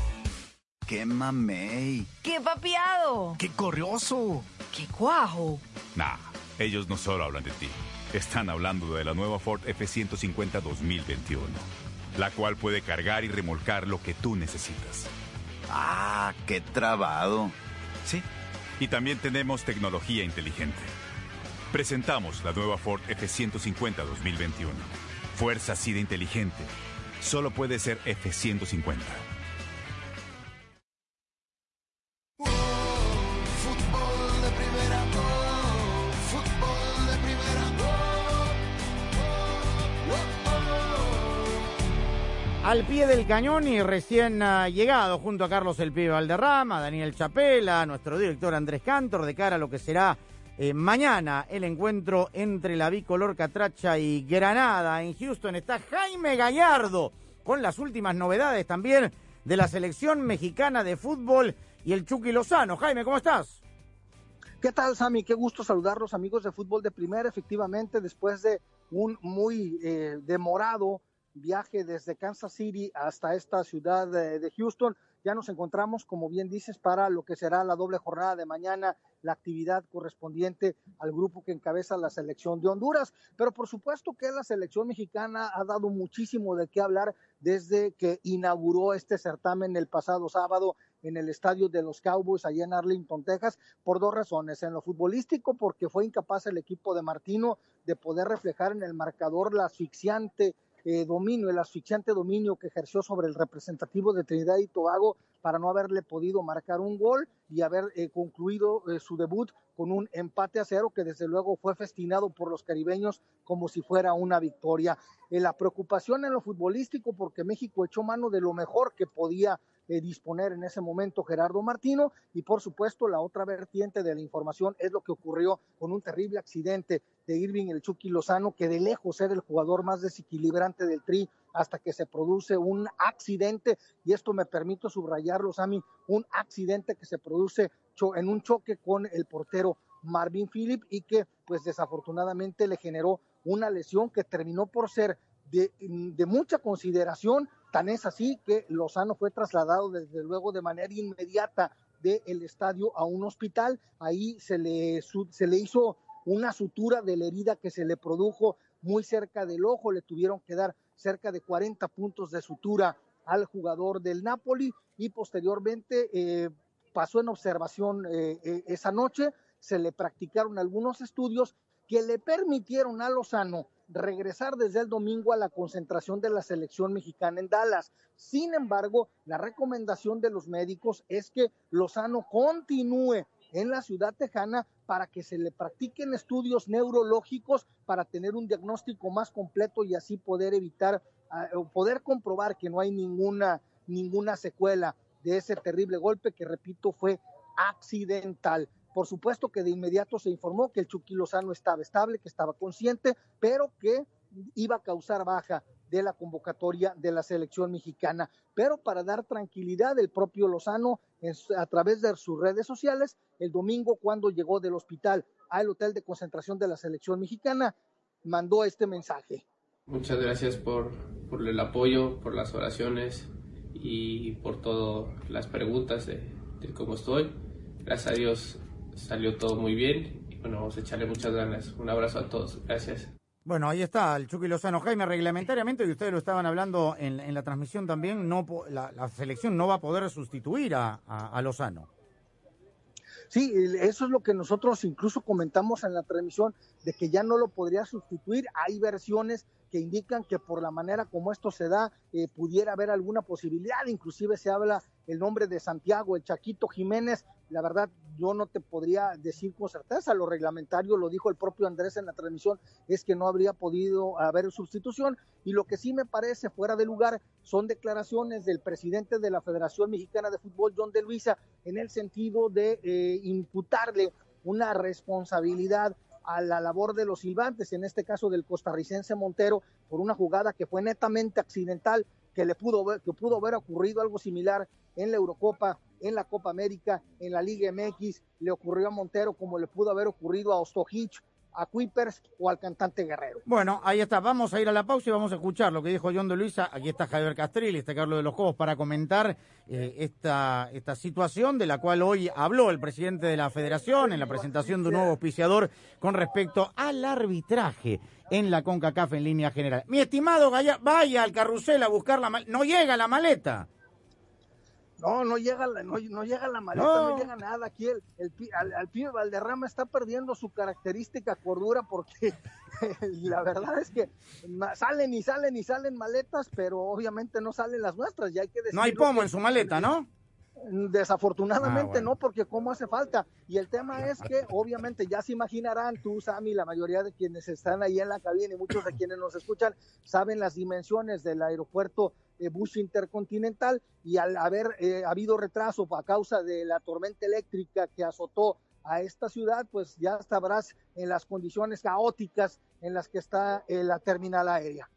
¡Qué mamey! ¡Qué papiado! ¡Qué corrioso! ¡Qué cuajo! Nah, ellos no solo hablan de ti. Están hablando de la nueva Ford F-150 2021, la cual puede cargar y remolcar lo que tú necesitas. ¡Ah, qué trabado! Sí, y también tenemos tecnología inteligente. Presentamos la nueva Ford F-150 2021. Fuerza así de inteligente. Solo puede ser F-150. Al pie del cañón y recién ah, llegado junto a Carlos El Pibe Valderrama, Daniel Chapela, nuestro director Andrés Cantor, de cara a lo que será eh, mañana el encuentro entre la bicolor Catracha y Granada. En Houston está Jaime Gallardo con las últimas novedades también de la selección mexicana de fútbol y el Chucky Lozano. Jaime, ¿cómo estás? ¿Qué tal, Sammy? Qué gusto saludarlos, amigos de fútbol de primera. Efectivamente, después de un muy eh, demorado viaje desde Kansas City hasta esta ciudad de, Houston, ya nos encontramos, como bien dices, para lo que será la doble jornada de mañana, la actividad correspondiente al grupo que encabeza la selección de Honduras. Pero por supuesto que la selección mexicana ha dado muchísimo de qué hablar desde que inauguró este certamen el pasado sábado en el estadio de los Cowboys allá en Arlington, Texas, por dos razones. En lo futbolístico, porque fue incapaz el equipo de Martino de poder reflejar en el marcador la asfixiante eh, dominio, el asfixiante dominio que ejerció sobre el representativo de Trinidad y Tobago para no haberle podido marcar un gol y haber eh, concluido eh, su debut con un empate a cero que desde luego fue festinado por los caribeños como si fuera una victoria. la preocupación en lo futbolístico porque México echó mano de lo mejor que podía disponer en ese momento Gerardo Martino y por supuesto la otra vertiente de la información es lo que ocurrió con un terrible accidente de Irving el Chucky Lozano que de lejos era el jugador más desequilibrante del tri hasta que se produce un accidente y esto me permito subrayarlo Sammy, un accidente que se produce en un choque con el portero Marvin Phillip y que pues desafortunadamente le generó una lesión que terminó por ser de, de mucha consideración Tan es así que Lozano fue trasladado desde luego de manera inmediata del estadio a un hospital. Ahí se le, se le hizo una sutura de la herida que se le produjo muy cerca del ojo. Le tuvieron que dar cerca de 40 puntos de sutura al jugador del Napoli y posteriormente eh, pasó en observación eh, eh, esa noche. Se le practicaron algunos estudios que le permitieron a Lozano regresar desde el domingo a la concentración de la selección mexicana en Dallas. Sin embargo, la recomendación de los médicos es que Lozano continúe en la ciudad tejana para que se le practiquen estudios neurológicos para tener un diagnóstico más completo y así poder evitar ah, o poder comprobar que no hay ninguna ninguna secuela de ese terrible golpe que repito fue accidental. Por supuesto que de inmediato se informó que el Chucky Lozano estaba estable, que estaba consciente, pero que iba a causar baja de la convocatoria de la selección mexicana. Pero para dar tranquilidad, el propio Lozano, a través de sus redes sociales, el domingo cuando llegó del hospital al hotel de concentración de la selección mexicana, mandó este mensaje. Muchas gracias por, por el apoyo, por las oraciones y por todas las preguntas de, de cómo estoy. Gracias a Dios salió todo muy bien y bueno, vamos a echarle muchas ganas. Un abrazo a todos. Gracias. Bueno, ahí está el Chucky Lozano. Jaime, reglamentariamente, y ustedes lo estaban hablando en, en la transmisión también, no la, la, selección no va a poder sustituir a, a, a, Lozano. Sí, eso es lo que nosotros incluso comentamos en la transmisión, de que ya no lo podría sustituir. Hay versiones que indican que por la manera como esto se da, eh, pudiera haber alguna posibilidad. Inclusive se habla el nombre de Santiago, el Chaquito Jiménez. La verdad, yo no te podría decir con certeza. Lo reglamentario, lo dijo el propio Andrés en la transmisión, es que no habría podido haber sustitución. Y lo que sí me parece fuera de lugar son declaraciones del presidente de la Federación Mexicana de Fútbol, John de Luisa, en el sentido de eh, imputarle una responsabilidad a la labor de los silbantes, en este caso del costarricense Montero, por una jugada que fue netamente accidental, que le pudo que pudo haber ocurrido algo similar en la Eurocopa, en la Copa América, en la Liga MX, le ocurrió a Montero como le pudo haber ocurrido a Ostojic, a Kuipers o al cantante Guerrero. Bueno, ahí está. Vamos a ir a la pausa y vamos a escuchar lo que dijo John de Luisa. Aquí está Javier Castril, está Carlos de los Juegos para comentar eh, esta, esta situación de la cual hoy habló el presidente de la federación en la presentación de un nuevo auspiciador con respecto al arbitraje en la CONCACAF en línea general. Mi estimado vaya al carrusel a buscar la maleta. No llega la maleta. No, no llega la, no, no llega la maleta, no. no. llega nada. Aquí el, el, al, al pibe Valderrama está perdiendo su característica cordura porque la verdad es que salen y salen y salen maletas, pero obviamente no salen las nuestras. Ya hay que no hay pomo en su maleta, ¿no? Desafortunadamente ah, bueno. no, porque cómo hace falta. Y el tema es que obviamente ya se imaginarán, tú, Sammy, la mayoría de quienes están ahí en la cabina y muchos de quienes nos escuchan, saben las dimensiones del aeropuerto eh, Intercontinental y al haber eh, habido retraso a causa de la tormenta eléctrica que azotó a esta ciudad, pues ya sabrás en las condiciones caóticas en las que está eh, la terminal aérea.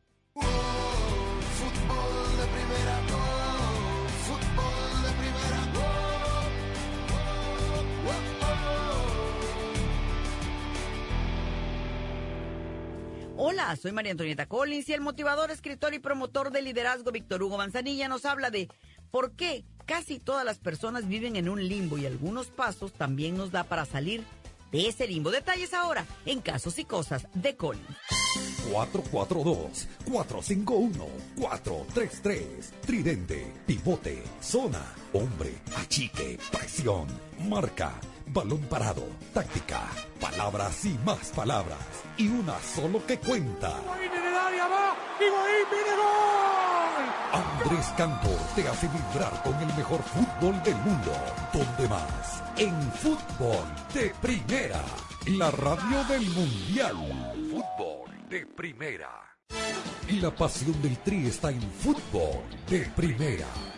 Hola, soy María Antonieta Collins y el motivador, escritor y promotor de liderazgo Víctor Hugo Manzanilla nos habla de por qué casi todas las personas viven en un limbo y algunos pasos también nos da para salir de ese limbo. Detalles ahora en Casos y Cosas de Collins. 442-451-433. Tridente, pivote, zona, hombre, achique, presión, marca, balón parado, táctica, palabras y más palabras. Y una solo que cuenta. Andrés Cantor te hace vibrar con el mejor fútbol del mundo. ¿Dónde más? En fútbol de primera. La radio del mundial. Fútbol de primera. Y la pasión del Tri está en fútbol de primera.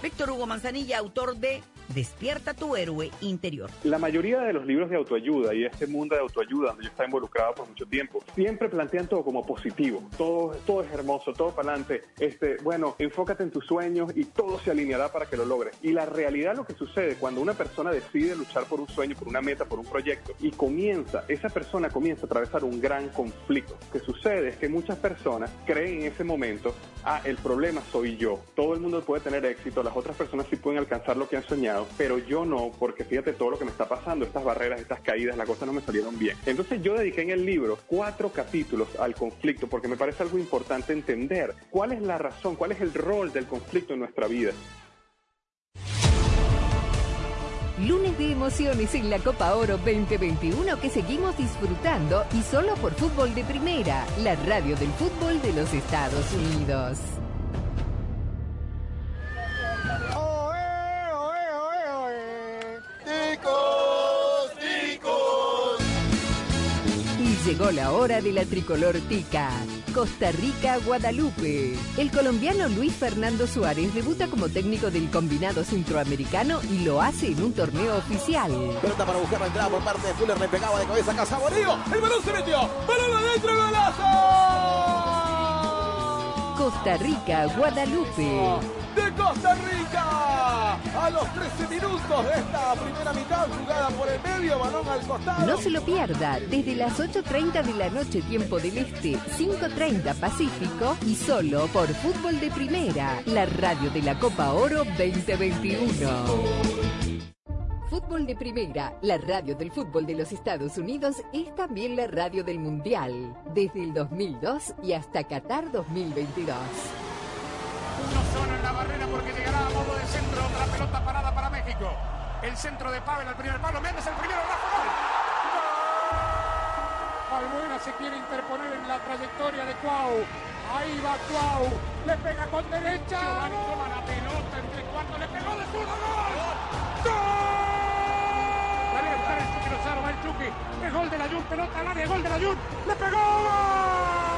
Víctor Hugo Manzanilla, autor de Despierta tu héroe interior. La mayoría de los libros de autoayuda y este mundo de autoayuda donde yo estaba involucrado por mucho tiempo, siempre plantean todo como positivo. Todo, todo es hermoso, todo para adelante. Este, bueno, enfócate en tus sueños y todo se alineará para que lo logres. Y la realidad lo que sucede cuando una persona decide luchar por un sueño, por una meta, por un proyecto y comienza, esa persona comienza a atravesar un gran conflicto. Lo que sucede es que muchas personas creen en ese momento, ah, el problema soy yo. Todo el mundo puede tener éxito, las otras personas sí pueden alcanzar lo que han soñado, pero yo no, porque fíjate todo lo que me está pasando, estas barreras, estas caídas, las cosas no me salieron bien. Entonces yo dediqué en el libro cuatro capítulos al conflicto, porque me parece algo importante entender cuál es la razón, cuál es el rol del conflicto en nuestra vida. Lunes de emociones en la Copa Oro 2021 que seguimos disfrutando y solo por Fútbol de Primera, la radio del fútbol de los Estados Unidos. ticos, ticos. Y llegó la hora de la tricolor tica. Costa Rica, Guadalupe. El colombiano Luis Fernando Suárez debuta como técnico del combinado centroamericano y lo hace en un torneo oficial. Pelota para buscar la entrada por parte de Fuller, le pegaba de cabeza a Casaborío. El balón se metió. Balón adentro, golazo. Costa Rica, Guadalupe. De Costa Rica. A los 13 minutos de esta primera mitad, jugada por el medio, balón al costado. No se lo pierda, desde las 8.30 de la noche, tiempo del Este, 5.30 Pacífico y solo por Fútbol de Primera, la radio de la Copa Oro 2021. Fútbol de Primera, la radio del fútbol de los Estados Unidos, es también la radio del Mundial, desde el 2002 y hasta Qatar 2022. Uno solo en la barrera porque llegará a modo de centro. La pelota parada para México. El centro de Pavel al primer palo. Méndez el primero. Rafa gol. Albuena se quiere interponer en la trayectoria de Cuau. Ahí va Cuau. Le pega con derecha. Giovanni toma la pelota entre cuartos. Le pegó de zurdo. ¡Gol! ¡Gol! El Chucky Lozano. Va el Chucky. Es gol de la Jun. Pelota al área. Gol de la Jun. Le pegó. ¡Gol!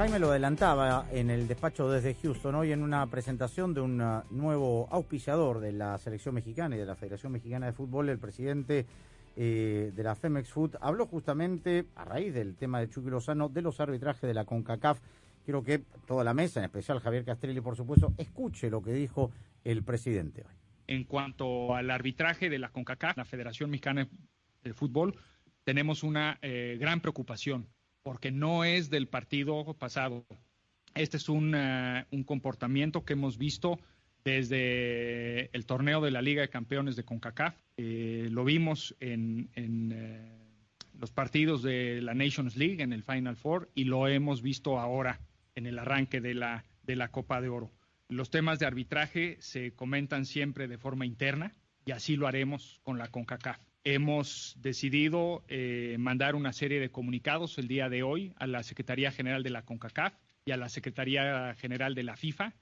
Jaime lo adelantaba en el despacho desde Houston, hoy en una presentación de un uh, nuevo auspiciador de la selección mexicana y de la Federación Mexicana de Fútbol, el presidente eh, de la Femex Food habló justamente, a raíz del tema de Chucky Lozano, de los arbitrajes de la CONCACAF. Quiero que toda la mesa, en especial Javier Castrelli, por supuesto, escuche lo que dijo el presidente hoy. En cuanto al arbitraje de la CONCACAF, la Federación Mexicana de Fútbol, tenemos una eh, gran preocupación porque no es del partido pasado. Este es un, uh, un, comportamiento que hemos visto desde el torneo de la Liga de Campeones de CONCACAF. Eh, lo vimos en, en eh, los partidos de la Nations League, en el Final Four, y lo hemos visto ahora en el arranque de la, de la Copa de Oro. Los temas de arbitraje se comentan siempre de forma interna y así lo haremos con la CONCACAF. Hemos decidido eh, mandar una serie de comunicados el día de hoy a la Secretaría General de la CONCACAF y a la Secretaría General de la FIFA,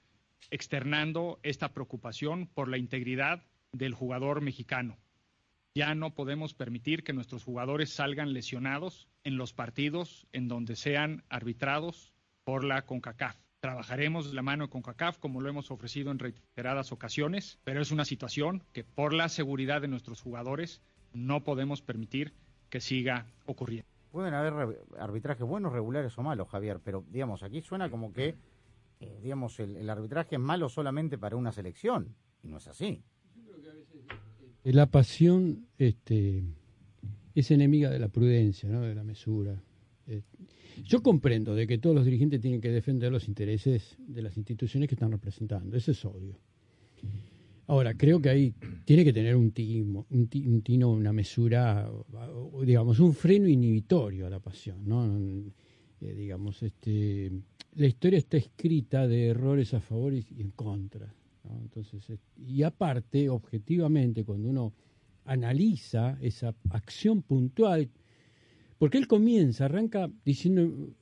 externando esta preocupación por la integridad del jugador mexicano. Ya no podemos permitir que nuestros jugadores salgan lesionados en los partidos en donde sean arbitrados por la CONCACAF. Trabajaremos de la mano con CONCACAF como lo hemos ofrecido en reiteradas ocasiones, pero es una situación que por la seguridad de nuestros jugadores no podemos permitir que siga ocurriendo. Pueden haber arbitrajes buenos, regulares o malos, Javier, pero digamos, aquí suena como que eh, digamos, el, el, arbitraje es malo solamente para una selección, y no es así. La pasión este, es enemiga de la prudencia, ¿no? de la mesura. Eh, yo comprendo de que todos los dirigentes tienen que defender los intereses de las instituciones que están representando, eso es obvio. Ahora, creo que ahí tiene que tener un timo, un, tino, una mesura, digamos, un freno inhibitorio a la pasión, ¿no? Eh, digamos, este, la historia está escrita de errores a favor y en contra. Entonces, y aparte, objetivamente, cuando uno analiza esa acción puntual, porque él comienza, arranca diciendo,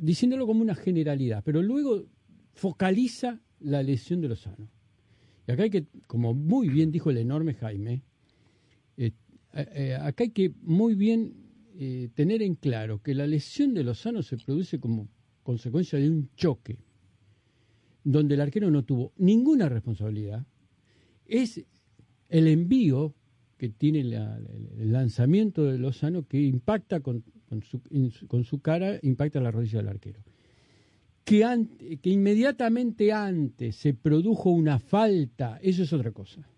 diciéndolo como una generalidad, pero luego focaliza la lesión de Lozano. Y acá hay que, como muy bien dijo el enorme Jaime, eh, eh, acá hay que muy bien eh, tener en claro que la lesión de Lozano se produce como consecuencia de un choque, donde el arquero no tuvo ninguna responsabilidad, es el envío que tiene el lanzamiento de Lozano que impacta con, su, con, su, cara, impacta la rodilla del arquero. Que, inmediatamente antes se produjo una falta, eso es otra cosa.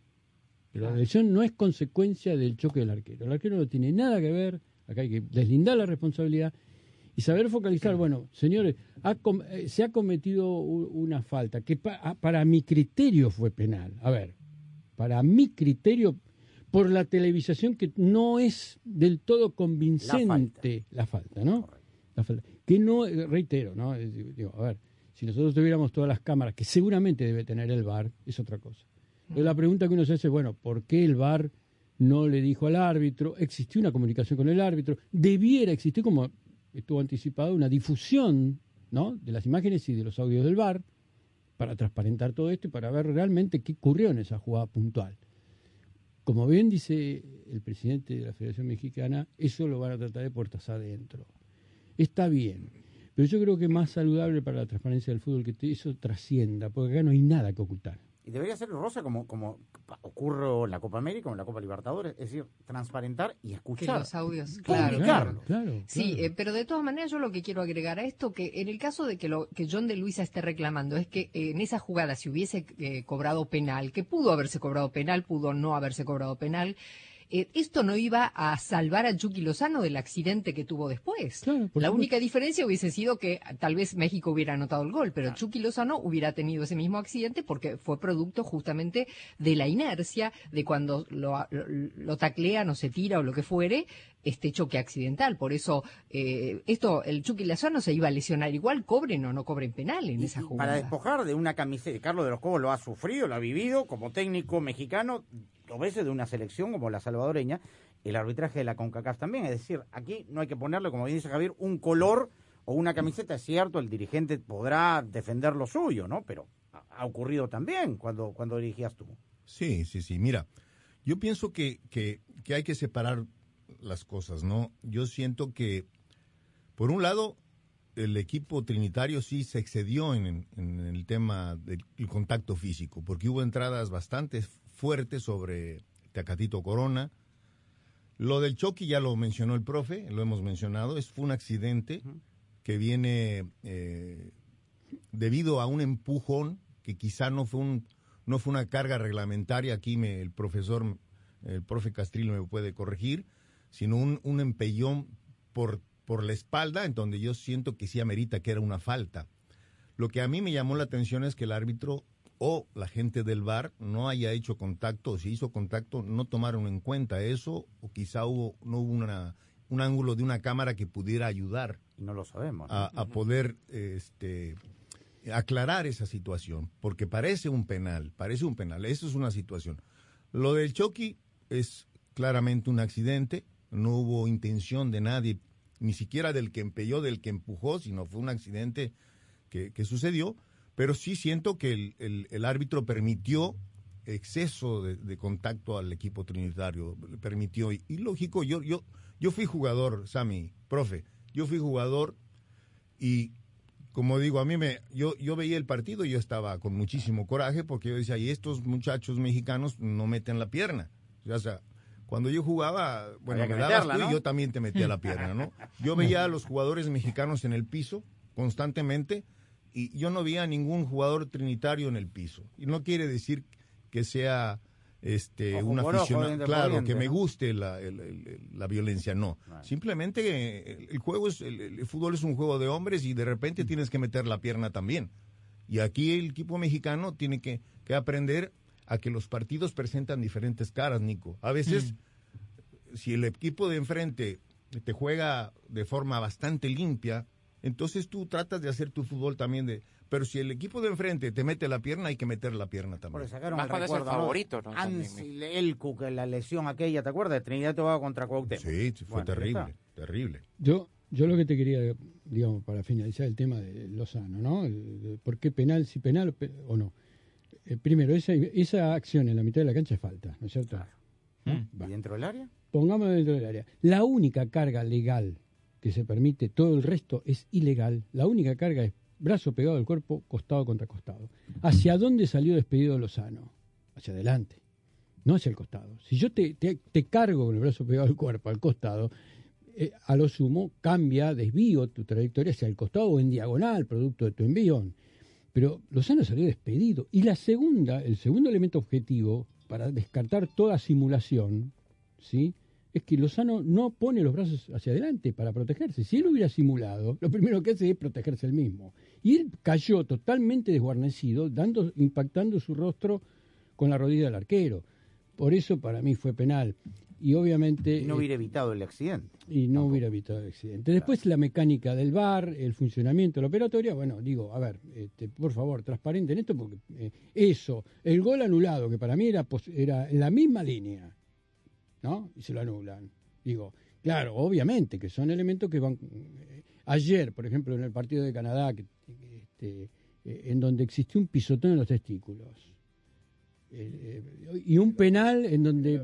Pero la lesión no es consecuencia del choque del arquero. El arquero no tiene nada que ver, acá hay que deslindar la responsabilidad y saber focalizar, bueno, señores, ha, se ha cometido una falta que pa, para mi criterio fue penal. A ver, para mi criterio por la televisación que no es del todo convincente la falta, ¿no? La falta. Que no, eh, reitero, ¿no? Digo, a ver, si nosotros tuviéramos todas las cámaras, que seguramente debe tener el VAR, es otra cosa. Entonces, la pregunta que uno se hace es, bueno, ¿por qué el VAR no le dijo al árbitro? ¿Existió una comunicación con el árbitro? Debiera existir, como estuvo anticipado, una difusión ¿no? de las imágenes y de los audios del VAR para transparentar todo esto y para ver realmente qué ocurrió en esa jugada puntual. Como bien dice el presidente de la Federación Mexicana, eso lo van a tratar de puertas adentro. Está bien, pero yo creo que más saludable para la transparencia del fútbol que te- eso trascienda, porque acá no hay nada que ocultar. Y debería ser rosa como, como ocurre en la Copa América o en la Copa Libertadores, es decir, transparentar y Que escuchar. los audios, claro. comunicarlo. Sí, eh, pero de todas maneras yo lo que quiero agregar a esto, que en el caso de que, lo, que John de Luisa esté reclamando, es que eh, en esa jugada si hubiese eh, cobrado penal, que pudo haberse cobrado penal, pudo no haberse cobrado penal, eh, esto no iba a salvar a Chucky Lozano del accidente que tuvo después. La única diferencia hubiese sido que tal vez México hubiera anotado el gol, pero Chucky Lozano hubiera tenido ese mismo accidente porque fue producto justamente de la inercia, de cuando lo, lo, lo taclean o se tira o lo que fuere, este choque accidental. Por eso, eh, esto, el Chucky Lozano se iba a lesionar igual, cobren o no cobren penal en esa Para jugada. despojar de una camiseta, Carlos de los Cobos lo ha sufrido, lo ha vivido como técnico mexicano, dos veces de una selección como la salvadoreña, el arbitraje de la CONCACAF también. Es decir, aquí no hay que ponerle, como bien dice Javier, un color o una camiseta. Es cierto, el dirigente podrá defender lo suyo, ¿no? Pero ha- ocurrido también cuando, cuando dirigías tú. Sí, sí, sí. Mira, yo pienso que, que, hay que separar las cosas, ¿no? Yo siento que, por un lado, el equipo trinitario sí se excedió en, en el tema del el contacto físico, porque hubo entradas bastante fuertes sobre Tecatito Corona. Lo del Chucky ya lo mencionó el profe, lo hemos mencionado, es, fue un accidente que viene eh, debido a un empujón que quizá no fue un no fue una carga reglamentaria. Aquí me, el profesor el profe Castrillo me puede corregir sino un, un empellón por por la espalda en donde yo siento que sí amerita que era una falta. Lo que a mí me llamó la atención es que el árbitro o la gente del bar no haya hecho contacto o si hizo contacto no tomaron en cuenta eso o quizá hubo no hubo una un ángulo de una cámara que pudiera ayudar no lo sabemos. ¿no? a, a poder este, aclarar esa situación, porque parece un penal, parece un penal, eso es una situación. Lo del Chucky es claramente un accidente, no hubo intención de nadie, ni siquiera del que empelló, del que empujó, sino fue un accidente que, que sucedió, pero sí siento que el, el- el árbitro permitió exceso de, de contacto al equipo trinitario, permitió, y, y lógico, yo, yo, yo fui jugador, Sammy, profe, yo fui jugador y como digo, a mí me, yo, yo veía el partido y yo estaba con muchísimo coraje porque yo decía, y estos muchachos mexicanos no meten la pierna. O sea, cuando yo jugaba, bueno, me dabas meterla, tú y yo también te metía la pierna, ¿no? Yo veía a los jugadores mexicanos en el piso constantemente y yo no veía a ningún jugador trinitario en el piso. Y no quiere decir que sea este un aficionado, claro, que me guste la, el- el- la violencia, no. Simplemente el juego es, el, el fútbol es un juego de hombres y de repente tienes que meter la pierna también. Y aquí el equipo mexicano tiene que, que aprender a que los partidos presentan diferentes caras, Nico. A veces, si el equipo de enfrente te juega de forma bastante limpia, entonces tú tratas de hacer tu fútbol también de... Pero si el equipo de enfrente te mete la pierna, hay que meter la pierna también. Sacaron Más el cuando es el recuerdo, favorito, ¿no? Ansel Elcu, que la lesión aquella, ¿te acuerdas? De Trinidad y Tobago contra Cuauhtémoc. Sí, fue Bueno, terrible, terrible. Yo, yo lo que te quería, digamos, para finalizar el tema de Lozano, ¿no? El- de ¿Por qué penal, si penal o pe- o no? Eh, primero, esa, esa acción en la mitad de la cancha es falta, ¿no es cierto? ¿No? ¿Y dentro del área? Pongámoslo dentro del área. La única carga legal que se permite, todo el resto es ilegal. La única carga es brazo pegado al cuerpo, costado contra costado. ¿Hacia dónde salió despedido Lozano? Hacia adelante, no hacia el costado. Si yo te, te, cargo con el brazo pegado al cuerpo, al costado, eh, a lo sumo cambia, desvío tu trayectoria hacia el costado o en diagonal, producto de tu envión. Pero Lozano salió despedido. Y la segunda, el segundo elemento objetivo para descartar toda simulación, ¿sí? Es que Lozano no pone los brazos hacia adelante para protegerse. Si él hubiera simulado, lo primero que hace es protegerse él mismo. Y él cayó totalmente desguarnecido, dando, impactando su rostro con la rodilla del arquero. Por eso para mí fue penal. Y obviamente... No hubiera evitado el accidente. Y no hubiera evitado el accidente. Después la mecánica del bar, el funcionamiento de la operatoria, bueno, digo, a ver, este, por favor, transparente en esto, porque eh, eso, el gol anulado, que para mí era, pos- era en la misma línea, ¿no? Y se lo anulan. Digo, claro, obviamente que son elementos que van... eh, ayer, por ejemplo, en el partido de Canadá, que, este, eh, en donde existió un pisotón en los testículos, eh, y un penal en donde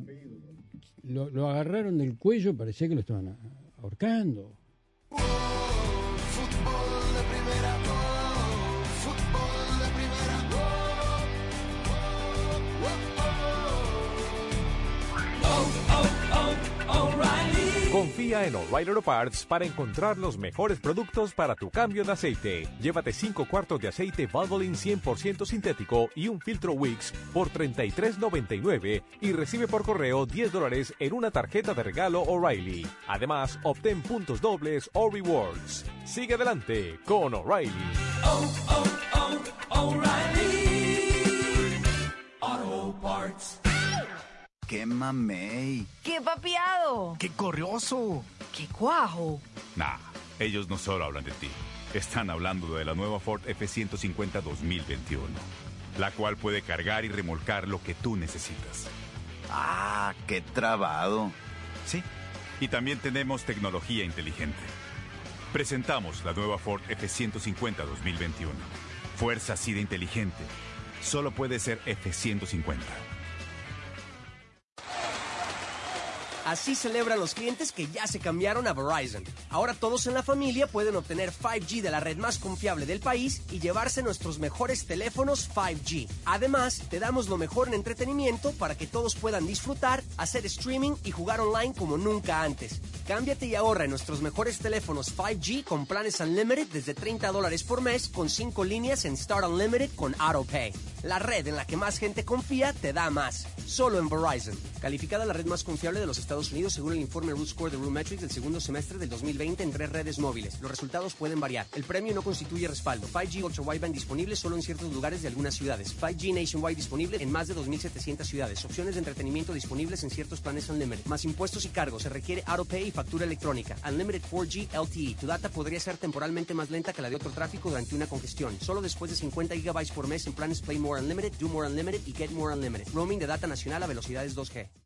lo, agarraron del cuello, parecía que lo estaban ahorcando. Confía en O'Reilly Auto Parts para encontrar los mejores productos para tu cambio de aceite. Llévate 5 cuartos de aceite Valvoline 100% sintético y un filtro Wix por $33.99 y recibe por correo 10 dólares en una tarjeta de regalo O'Reilly. Además, obtén puntos dobles o rewards. Sigue adelante con O'Reilly. Auto Parts. ¡Qué mamey! ¡Qué papiado! ¡Qué corrioso! ¡Qué cuajo! Nah, ellos no solo hablan de ti. Están hablando de la nueva Ford F-150 2021, la cual puede cargar y remolcar lo que tú necesitas. ¡Ah, qué trabado! Sí, y también tenemos tecnología inteligente. Presentamos la nueva Ford F-150 2021. Fuerza así de inteligente. Solo puede ser F-150. Así celebran los clientes que ya se cambiaron a Verizon. Ahora todos en la familia pueden obtener 5G de la red más confiable del país y llevarse nuestros mejores teléfonos 5G. Además, te damos lo mejor en entretenimiento para que todos puedan disfrutar, hacer streaming y jugar online como nunca antes. Cámbiate y ahorra en nuestros mejores teléfonos 5G con planes Unlimited desde 30 dólares por mes con 5 líneas en Start Unlimited con AutoPay. La red en la que más gente confía te da más. Solo en Verizon. Calificada la red más confiable de los Estados Según el informe Root Score de Metrics del segundo semestre del 2020 en tres redes móviles. Los resultados pueden variar. El premio no constituye respaldo. 5G Ultra Wideband disponible solo en ciertos lugares de algunas ciudades. 5G Nationwide disponible en más de 2.700 ciudades. Opciones de entretenimiento disponibles en ciertos planes Unlimited. Más impuestos y cargos. Se requiere AutoPay y factura electrónica. Unlimited 4G LTE. Tu data podría ser temporalmente más lenta que la de otro tráfico durante una congestión. Solo después de 50 GB por mes en planes Play More Unlimited, Do More Unlimited y Get More Unlimited. Roaming de data nacional a velocidades 2G.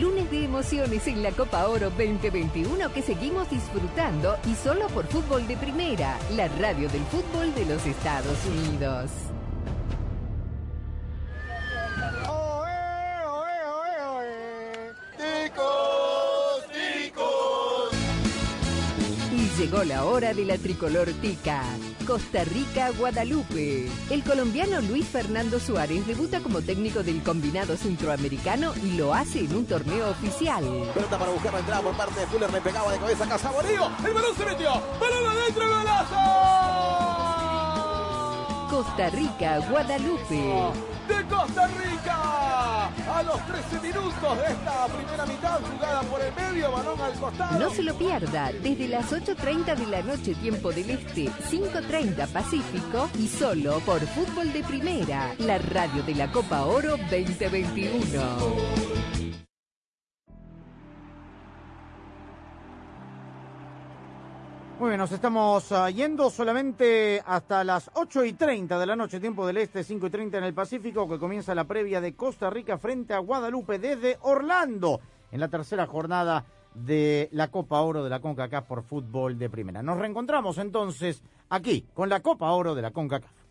Lunes de emociones en la Copa Oro 2021 que seguimos disfrutando y solo por Fútbol de Primera, la radio del fútbol de los Estados Unidos. Llegó la hora de la tricolor tica. Costa Rica, Guadalupe. El colombiano Luis Fernando Suárez debuta como técnico del combinado centroamericano y lo hace en un torneo oficial. Pelota para buscar la entrada por parte de Fuller. Le pegaba de cabeza a Casaborío. El balón se metió. Balón adentro. ¡Golazo! Costa Rica, Guadalupe. De Costa Rica. A los 13 minutos de esta primera mitad, jugada por el medio, balón al costado. No se lo pierda, desde las 8.30 de la noche, tiempo del Este, 5.30 Pacífico y solo por Fútbol de Primera, la radio de la Copa Oro 2021. Muy bien, nos estamos ah, yendo solamente hasta las 8 y 30 de la noche, tiempo del este, 5 y 30 en el Pacífico, que comienza la previa de Costa Rica frente a Guadalupe desde Orlando, en la tercera jornada de la Copa Oro de la CONCACAF por fútbol de primera. Nos reencontramos entonces aquí con la Copa Oro de la CONCACAF.